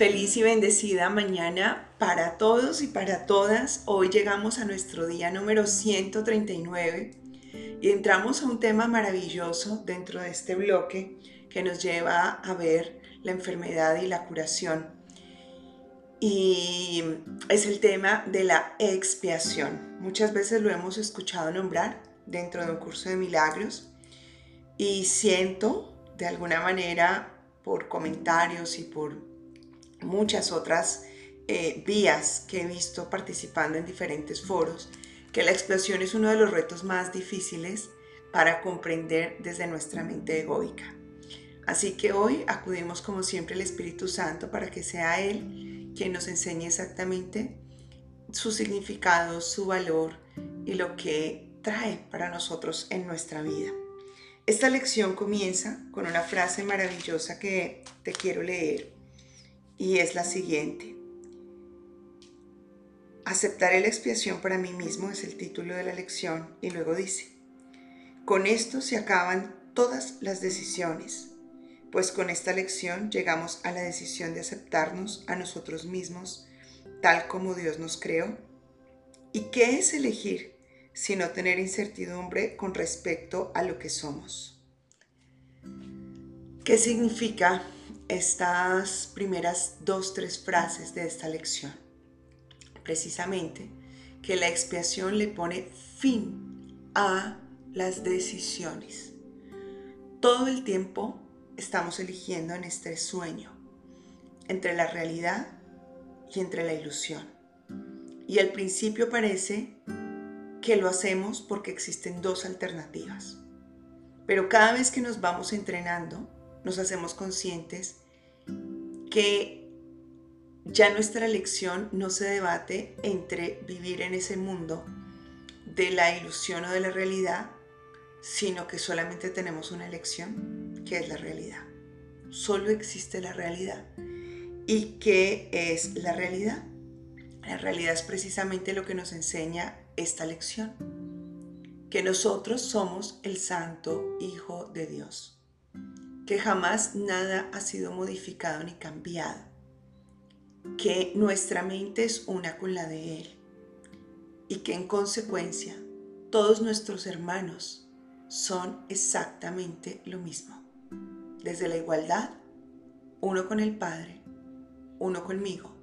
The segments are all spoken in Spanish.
Feliz y bendecida mañana para todos y para todas. Hoy llegamos a nuestro día número 139 y entramos a un tema maravilloso dentro de este bloque que nos lleva a ver la enfermedad y la curación. Y es el tema de la expiación. Muchas veces lo hemos escuchado nombrar dentro de un curso de milagros y siento de alguna manera por comentarios y por muchas otras eh, vías que he visto participando en diferentes foros, que la expiación es uno de los retos más difíciles para comprender desde nuestra mente egoica. Así que hoy acudimos como siempre al Espíritu Santo para que sea Él quien nos enseñe exactamente su significado, su valor y lo que trae para nosotros en nuestra vida. Esta lección comienza con una frase maravillosa que te quiero leer y es la siguiente. Aceptaré la expiación para mí mismo es el título de la lección y luego dice, con esto se acaban todas las decisiones, pues con esta lección llegamos a la decisión de aceptarnos a nosotros mismos tal como Dios nos creó. ¿Y qué es elegir sino tener incertidumbre con respecto a lo que somos? ¿Qué significa estas primeras dos, tres frases de esta lección. Precisamente que la expiación le pone fin a las decisiones. Todo el tiempo estamos eligiendo en este sueño, entre la realidad y entre la ilusión. Y al principio parece que lo hacemos porque existen dos alternativas. Pero cada vez que nos vamos entrenando, nos hacemos conscientes que ya nuestra elección no se debate entre vivir en ese mundo de la ilusión o de la realidad, sino que solamente tenemos una elección, que es la realidad. Solo existe la realidad. ¿Y qué es la realidad? La realidad es precisamente lo que nos enseña esta lección, que nosotros somos el Santo Hijo de Dios que jamás nada ha sido modificado ni cambiado, que nuestra mente es una con la de Él y que en consecuencia todos nuestros hermanos son exactamente lo mismo. Desde la igualdad, uno con el Padre, uno conmigo,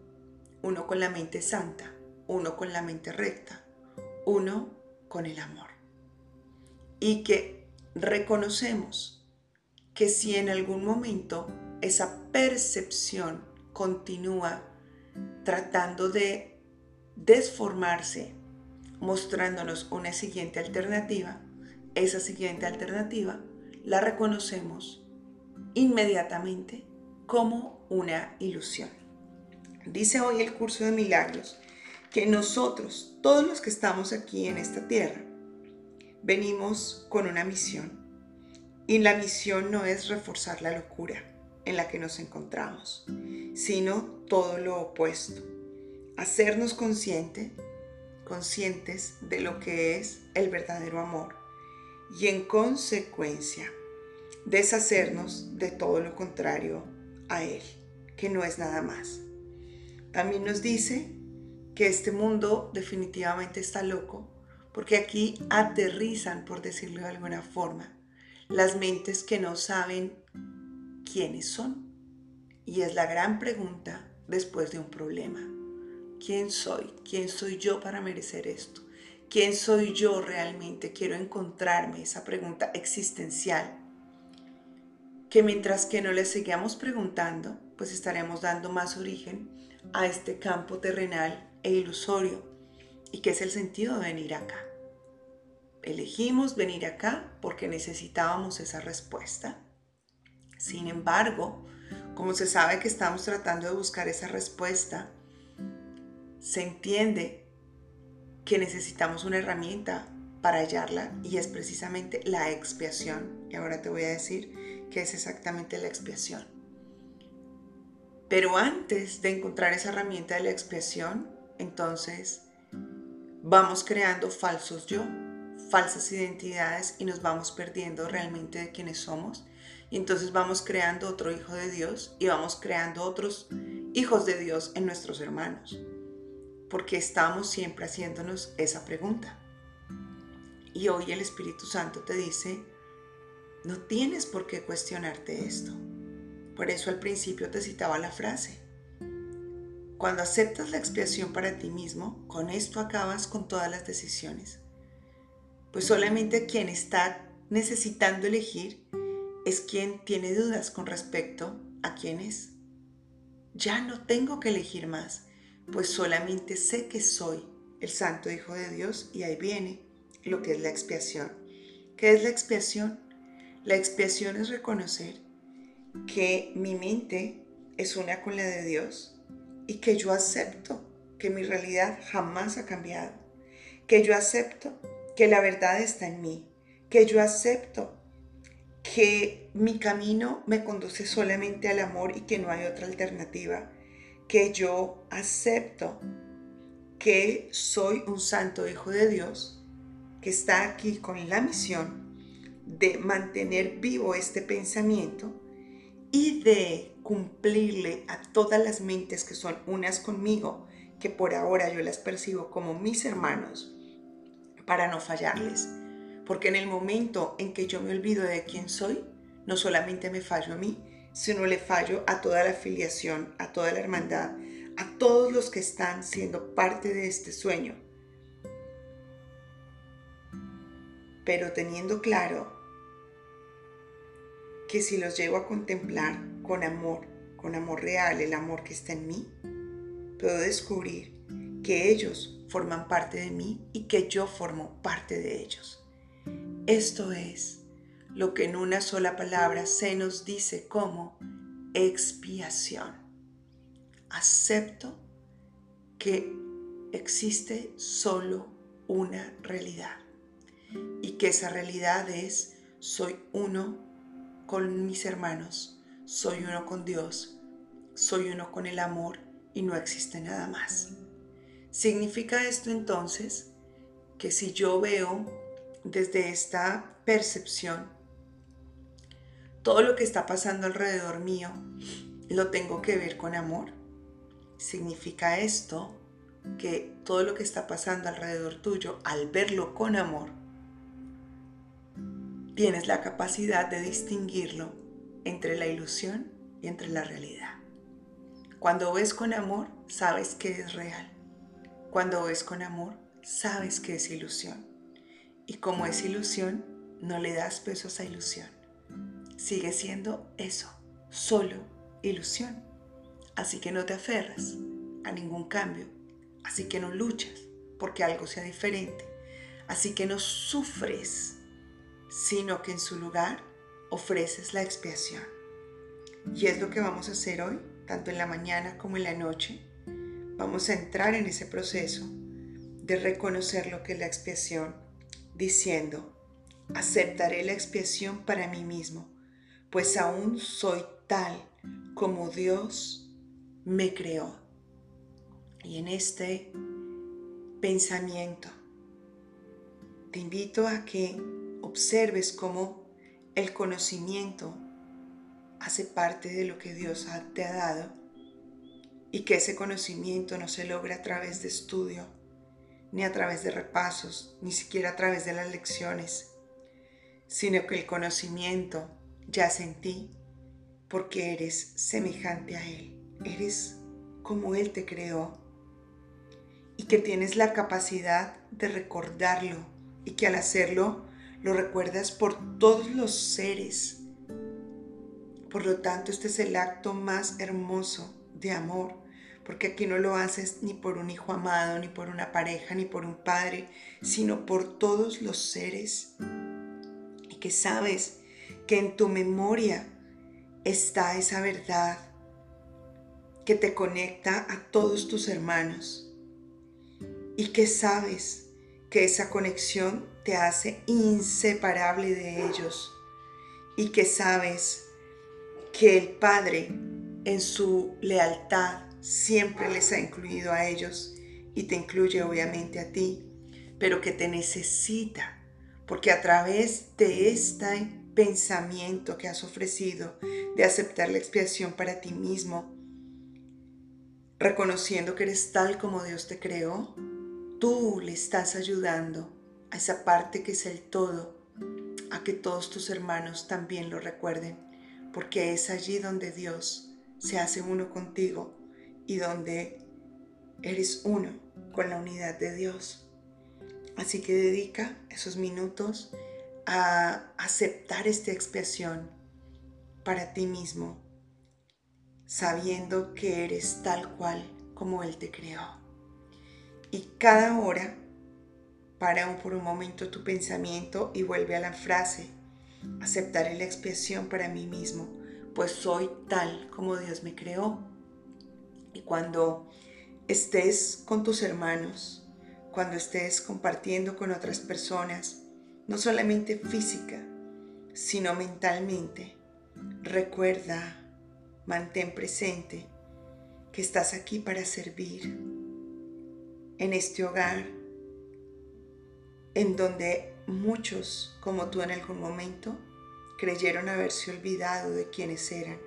uno con la mente santa, uno con la mente recta, uno con el amor. Y que reconocemos que si en algún momento esa percepción continúa tratando de desformarse, mostrándonos una siguiente alternativa, esa siguiente alternativa la reconocemos inmediatamente como una ilusión. Dice hoy el curso de milagros que nosotros, todos los que estamos aquí en esta tierra, venimos con una misión y la misión no es reforzar la locura en la que nos encontramos, sino todo lo opuesto. Hacernos consciente, conscientes de lo que es el verdadero amor y en consecuencia deshacernos de todo lo contrario a él, que no es nada más. También nos dice que este mundo definitivamente está loco porque aquí aterrizan, por decirlo de alguna forma, las mentes que no saben quiénes son. Y es la gran pregunta después de un problema. ¿Quién soy? ¿Quién soy yo para merecer esto? ¿Quién soy yo realmente? Quiero encontrarme esa pregunta existencial. Que mientras que no le sigamos preguntando, pues estaremos dando más origen a este campo terrenal e ilusorio. ¿Y qué es el sentido de venir acá? Elegimos venir acá porque necesitábamos esa respuesta. Sin embargo, como se sabe que estamos tratando de buscar esa respuesta, se entiende que necesitamos una herramienta para hallarla y es precisamente la expiación. Y ahora te voy a decir qué es exactamente la expiación. Pero antes de encontrar esa herramienta de la expiación, entonces vamos creando falsos yo falsas identidades y nos vamos perdiendo realmente de quienes somos. Y entonces vamos creando otro hijo de Dios y vamos creando otros hijos de Dios en nuestros hermanos? Porque estamos siempre haciéndonos esa pregunta. Y hoy el Espíritu Santo te dice, no tienes por qué cuestionarte esto. Por eso al principio te citaba la frase. Cuando aceptas la expiación para ti mismo, con esto acabas con todas las decisiones. Pues solamente quien está necesitando elegir es quien tiene dudas con respecto a quién es. Ya no tengo que elegir más, pues solamente sé que soy el Santo Hijo de Dios y ahí viene lo que es la expiación. ¿Qué es la expiación? La expiación es reconocer que mi mente es una con la de Dios y que yo acepto que mi realidad jamás ha cambiado, que yo acepto que la verdad está en mí, que yo acepto que mi camino me conduce solamente al amor y que no hay otra alternativa, que yo acepto que soy un santo hijo de Dios, que está aquí con la misión de mantener vivo este pensamiento y de cumplirle a todas las mentes que son unas conmigo, que por ahora yo las percibo como mis hermanos, para no fallarles. Porque en el momento en que yo me olvido de quién soy, no solamente me fallo a mí, sino le fallo a toda la afiliación, a toda la hermandad, a todos los que están siendo parte de este sueño. Pero teniendo claro que si los llevo a contemplar con amor, con amor real, el amor que está en mí, puedo descubrir que ellos forman parte de mí y que yo formo parte de ellos. Esto es lo que en una sola palabra se nos dice como expiación. Acepto que existe solo una realidad y que esa realidad es soy uno con mis hermanos, soy uno con Dios, soy uno con el amor y no existe nada más. ¿Significa esto entonces que si yo veo desde esta percepción todo lo que está pasando alrededor mío, lo tengo que ver con amor? ¿Significa esto que todo lo que está pasando alrededor tuyo, al verlo con amor, tienes la capacidad de distinguirlo entre la ilusión y entre la realidad. Cuando ves con amor, sabes que es real. Cuando ves con amor, sabes que es ilusión. Y como es ilusión, no le das peso a esa ilusión. Sigue siendo eso, solo ilusión. Así que no te aferras a ningún cambio. Así que no luchas porque algo sea diferente. Así que no sufres sino que en su lugar ofreces la expiación. Y es lo que vamos a hacer hoy, tanto en la mañana como en la noche. Vamos a entrar en ese proceso de reconocer lo que es la expiación, diciendo, aceptaré la expiación para mí mismo, pues aún soy tal como Dios me creó. Y en este pensamiento, te invito a que observes cómo el conocimiento hace parte de lo que Dios te ha dado y que ese conocimiento no se logra a través de estudio, ni a través de repasos, ni siquiera a través de las lecciones, sino que el conocimiento yace en ti porque eres semejante a Él, eres como Él te creó y que tienes la capacidad de recordarlo y que al hacerlo lo recuerdas por todos los seres. Por lo tanto, este es el acto más hermoso de amor, porque aquí no lo haces ni por un hijo amado, ni por una pareja, ni por un padre, sino por todos los seres. Y que sabes que en tu memoria está esa verdad que te conecta a todos tus hermanos. Y que sabes que esa conexión te hace inseparable de ellos y que sabes que el Padre en su lealtad siempre les ha incluido a ellos y te incluye obviamente a ti, pero que te necesita, porque a través de este pensamiento que has ofrecido de aceptar la expiación para ti mismo, reconociendo que eres tal como Dios te creó, tú le estás ayudando a esa parte que es el todo, a que todos tus hermanos también lo recuerden, porque es allí donde Dios se hace uno contigo y donde eres uno con la unidad de Dios. Así que dedica esos minutos a aceptar esta expiación para ti mismo, sabiendo que eres tal cual como Él te creó. Y cada hora, para por un momento tu pensamiento y vuelve a la frase, aceptaré la expiación para mí mismo, pues soy tal como Dios me creó. Y cuando estés con tus hermanos, cuando estés compartiendo con otras personas, no solamente física, sino mentalmente. Recuerda, mantén presente que estás aquí para servir en este hogar en donde muchos, como tú en algún momento, creyeron haberse olvidado de quienes eran.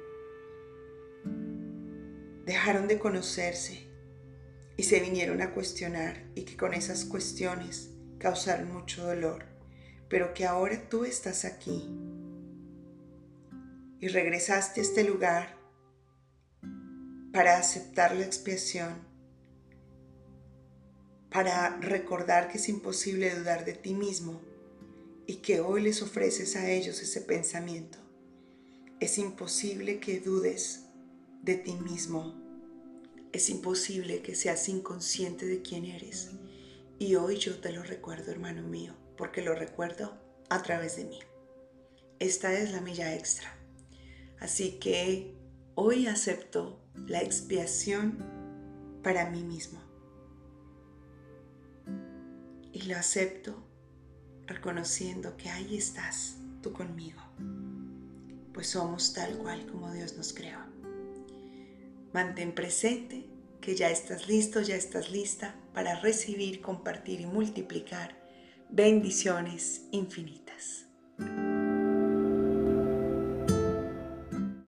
Dejaron de conocerse y se vinieron a cuestionar y que con esas cuestiones causaron mucho dolor pero que ahora tú estás aquí y regresaste a este lugar para aceptar la expiación, para recordar que es imposible dudar de ti mismo y que hoy les ofreces a ellos ese pensamiento. Es imposible que dudes de ti mismo. Es imposible que seas inconsciente de quién eres. Y hoy yo te lo recuerdo, hermano mío porque lo recuerdo a través de mí. Esta es la milla extra. Así que hoy acepto la expiación para mí mismo. Y lo acepto reconociendo que ahí estás tú conmigo, pues somos tal cual como Dios nos creó. Mantén presente que ya estás listo, ya estás lista para recibir, compartir y multiplicar bendiciones infinitas.